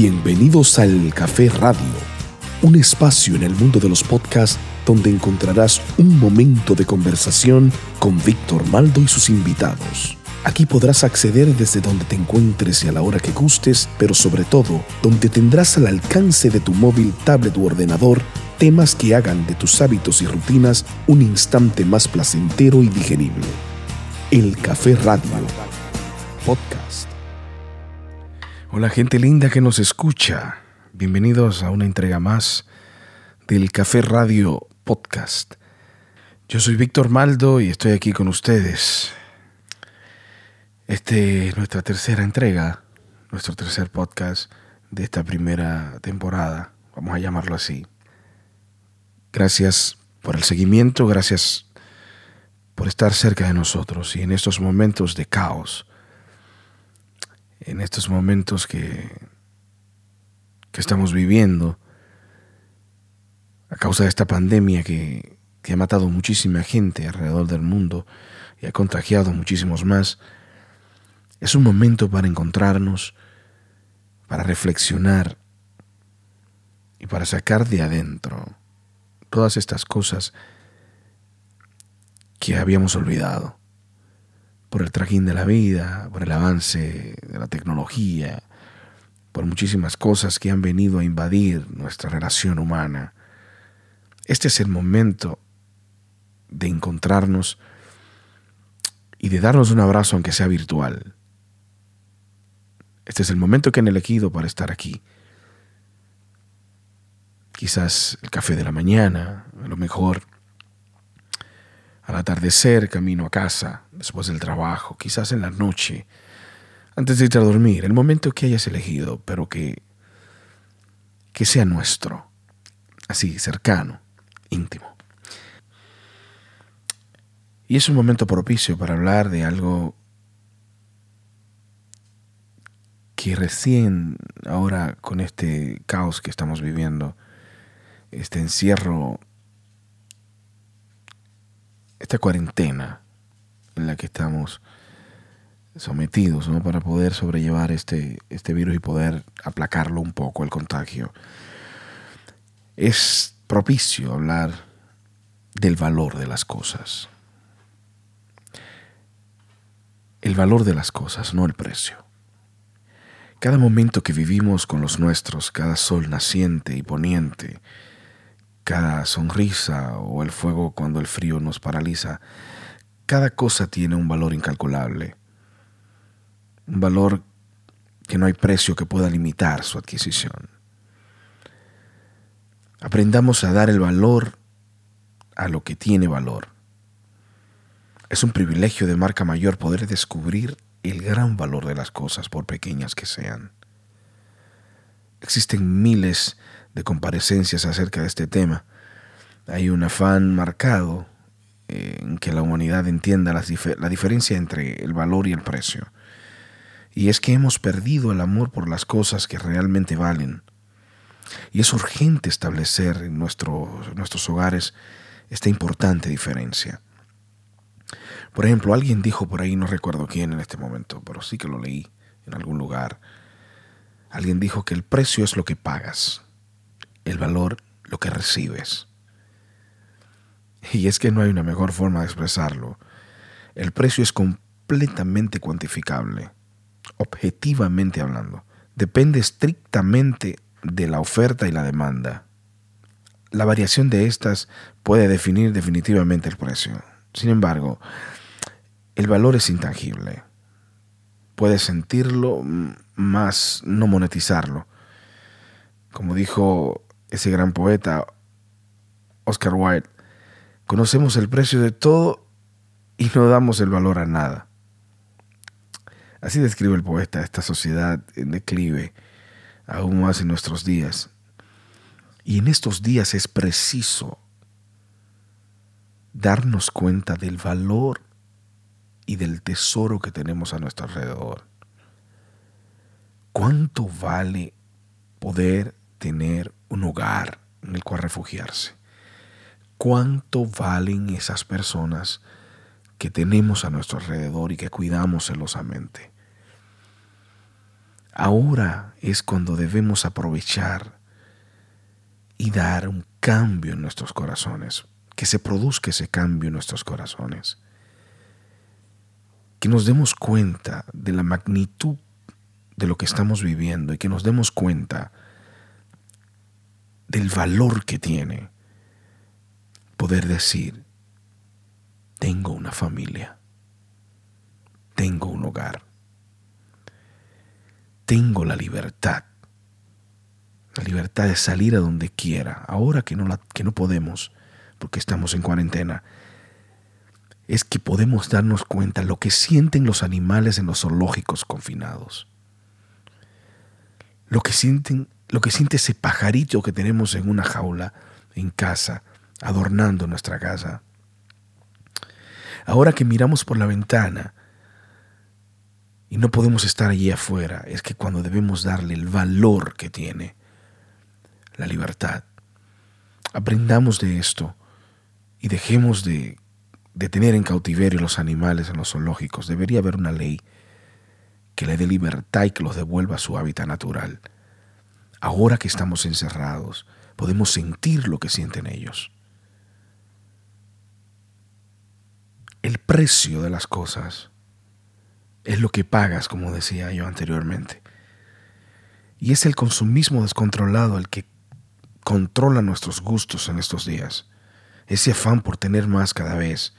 Bienvenidos al Café Radio, un espacio en el mundo de los podcasts donde encontrarás un momento de conversación con Víctor Maldo y sus invitados. Aquí podrás acceder desde donde te encuentres y a la hora que gustes, pero sobre todo donde tendrás al alcance de tu móvil, tablet u ordenador temas que hagan de tus hábitos y rutinas un instante más placentero y digerible. El Café Radio Podcast. Hola gente linda que nos escucha. Bienvenidos a una entrega más del Café Radio Podcast. Yo soy Víctor Maldo y estoy aquí con ustedes. Este es nuestra tercera entrega, nuestro tercer podcast de esta primera temporada, vamos a llamarlo así. Gracias por el seguimiento, gracias por estar cerca de nosotros y en estos momentos de caos, en estos momentos que, que estamos viviendo a causa de esta pandemia que, que ha matado muchísima gente alrededor del mundo y ha contagiado muchísimos más, es un momento para encontrarnos, para reflexionar y para sacar de adentro todas estas cosas que habíamos olvidado por el trajín de la vida, por el avance de la tecnología, por muchísimas cosas que han venido a invadir nuestra relación humana. Este es el momento de encontrarnos y de darnos un abrazo aunque sea virtual. Este es el momento que han elegido para estar aquí quizás el café de la mañana, a lo mejor al atardecer, camino a casa, después del trabajo, quizás en la noche, antes de irte a dormir, el momento que hayas elegido, pero que, que sea nuestro, así, cercano, íntimo. Y es un momento propicio para hablar de algo que recién ahora con este caos que estamos viviendo, este encierro, esta cuarentena en la que estamos sometidos ¿no? para poder sobrellevar este, este virus y poder aplacarlo un poco, el contagio. Es propicio hablar del valor de las cosas. El valor de las cosas, no el precio. Cada momento que vivimos con los nuestros, cada sol naciente y poniente, cada sonrisa o el fuego cuando el frío nos paraliza, cada cosa tiene un valor incalculable, un valor que no hay precio que pueda limitar su adquisición. Aprendamos a dar el valor a lo que tiene valor. Es un privilegio de marca mayor poder descubrir el gran valor de las cosas, por pequeñas que sean. Existen miles de comparecencias acerca de este tema. Hay un afán marcado eh, en que la humanidad entienda la, la diferencia entre el valor y el precio. Y es que hemos perdido el amor por las cosas que realmente valen. Y es urgente establecer en nuestros hogares esta importante diferencia. Por ejemplo, alguien dijo por ahí, no recuerdo quién en este momento, pero sí que lo leí en algún lugar. Alguien dijo que el precio es lo que pagas el valor lo que recibes. Y es que no hay una mejor forma de expresarlo. El precio es completamente cuantificable, objetivamente hablando. Depende estrictamente de la oferta y la demanda. La variación de estas puede definir definitivamente el precio. Sin embargo, el valor es intangible. Puedes sentirlo, más no monetizarlo. Como dijo ese gran poeta, Oscar Wilde, conocemos el precio de todo y no damos el valor a nada. Así describe el poeta esta sociedad en declive, aún más en nuestros días. Y en estos días es preciso darnos cuenta del valor y del tesoro que tenemos a nuestro alrededor. ¿Cuánto vale poder tener un hogar en el cual refugiarse. ¿Cuánto valen esas personas que tenemos a nuestro alrededor y que cuidamos celosamente? Ahora es cuando debemos aprovechar y dar un cambio en nuestros corazones, que se produzca ese cambio en nuestros corazones, que nos demos cuenta de la magnitud de lo que estamos viviendo y que nos demos cuenta del valor que tiene poder decir, tengo una familia, tengo un hogar, tengo la libertad, la libertad de salir a donde quiera, ahora que no, la, que no podemos, porque estamos en cuarentena, es que podemos darnos cuenta lo que sienten los animales en los zoológicos confinados. Lo que sienten, lo que siente ese pajarito que tenemos en una jaula en casa, adornando nuestra casa. Ahora que miramos por la ventana y no podemos estar allí afuera, es que cuando debemos darle el valor que tiene la libertad. Aprendamos de esto y dejemos de, de tener en cautiverio los animales en los zoológicos. Debería haber una ley que le dé libertad y que los devuelva a su hábitat natural. Ahora que estamos encerrados, podemos sentir lo que sienten ellos. El precio de las cosas es lo que pagas, como decía yo anteriormente. Y es el consumismo descontrolado el que controla nuestros gustos en estos días. Ese afán por tener más cada vez,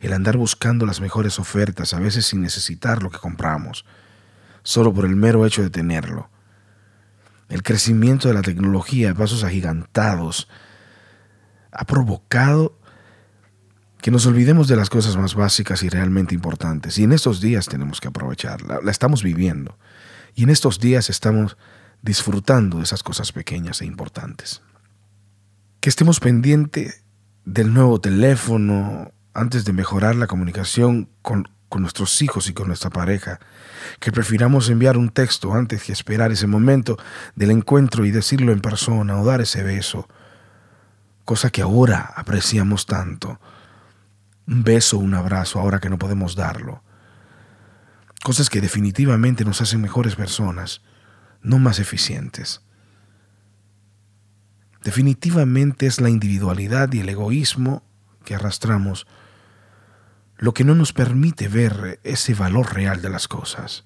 el andar buscando las mejores ofertas, a veces sin necesitar lo que compramos, solo por el mero hecho de tenerlo. El crecimiento de la tecnología a pasos agigantados ha provocado que nos olvidemos de las cosas más básicas y realmente importantes. Y en estos días tenemos que aprovecharla, la estamos viviendo. Y en estos días estamos disfrutando de esas cosas pequeñas e importantes. Que estemos pendientes del nuevo teléfono antes de mejorar la comunicación con, con nuestros hijos y con nuestra pareja. Que prefiramos enviar un texto antes que esperar ese momento del encuentro y decirlo en persona o dar ese beso. Cosa que ahora apreciamos tanto un beso, un abrazo, ahora que no podemos darlo. Cosas que definitivamente nos hacen mejores personas, no más eficientes. Definitivamente es la individualidad y el egoísmo que arrastramos lo que no nos permite ver ese valor real de las cosas.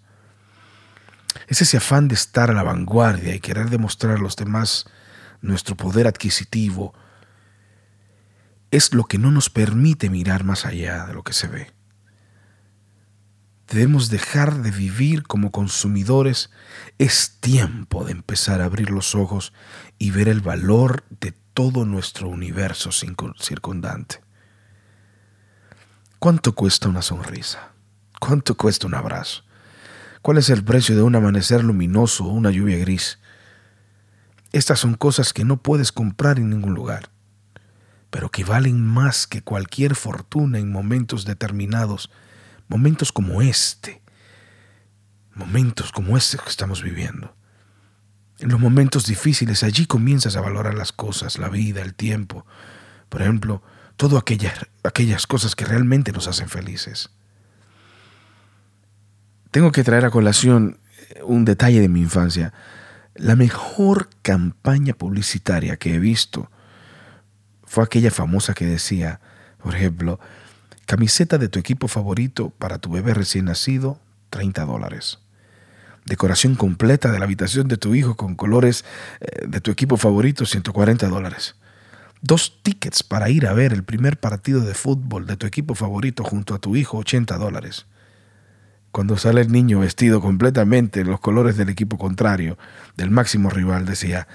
Es ese afán de estar a la vanguardia y querer demostrar a los demás nuestro poder adquisitivo, es lo que no nos permite mirar más allá de lo que se ve. Debemos dejar de vivir como consumidores. Es tiempo de empezar a abrir los ojos y ver el valor de todo nuestro universo circundante. ¿Cuánto cuesta una sonrisa? ¿Cuánto cuesta un abrazo? ¿Cuál es el precio de un amanecer luminoso o una lluvia gris? Estas son cosas que no puedes comprar en ningún lugar pero que valen más que cualquier fortuna en momentos determinados, momentos como este, momentos como este que estamos viviendo. En los momentos difíciles allí comienzas a valorar las cosas, la vida, el tiempo, por ejemplo, todas aquellas, aquellas cosas que realmente nos hacen felices. Tengo que traer a colación eh, un detalle de mi infancia. La mejor campaña publicitaria que he visto fue aquella famosa que decía, por ejemplo, camiseta de tu equipo favorito para tu bebé recién nacido, 30 dólares. Decoración completa de la habitación de tu hijo con colores eh, de tu equipo favorito, 140 dólares. Dos tickets para ir a ver el primer partido de fútbol de tu equipo favorito junto a tu hijo, 80 dólares. Cuando sale el niño vestido completamente en los colores del equipo contrario, del máximo rival, decía,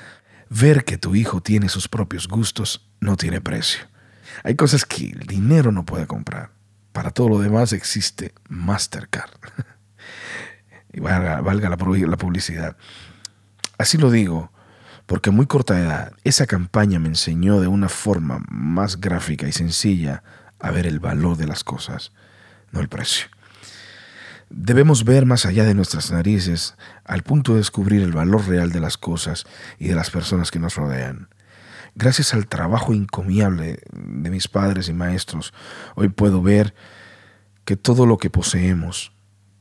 ver que tu hijo tiene sus propios gustos no tiene precio. Hay cosas que el dinero no puede comprar. Para todo lo demás existe Mastercard. y valga, valga la, la publicidad. Así lo digo, porque a muy corta edad esa campaña me enseñó de una forma más gráfica y sencilla a ver el valor de las cosas, no el precio. Debemos ver más allá de nuestras narices al punto de descubrir el valor real de las cosas y de las personas que nos rodean. Gracias al trabajo encomiable de mis padres y maestros, hoy puedo ver que todo lo que poseemos,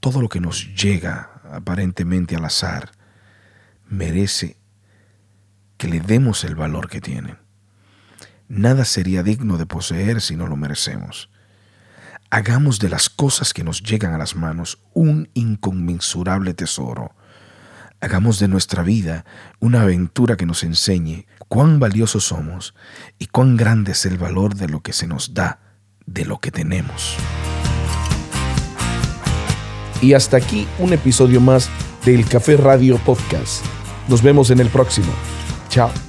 todo lo que nos llega aparentemente al azar, merece que le demos el valor que tienen. Nada sería digno de poseer si no lo merecemos. Hagamos de las cosas que nos llegan a las manos un inconmensurable tesoro. Hagamos de nuestra vida una aventura que nos enseñe cuán valiosos somos y cuán grande es el valor de lo que se nos da, de lo que tenemos. Y hasta aquí un episodio más del Café Radio Podcast. Nos vemos en el próximo. Tchau.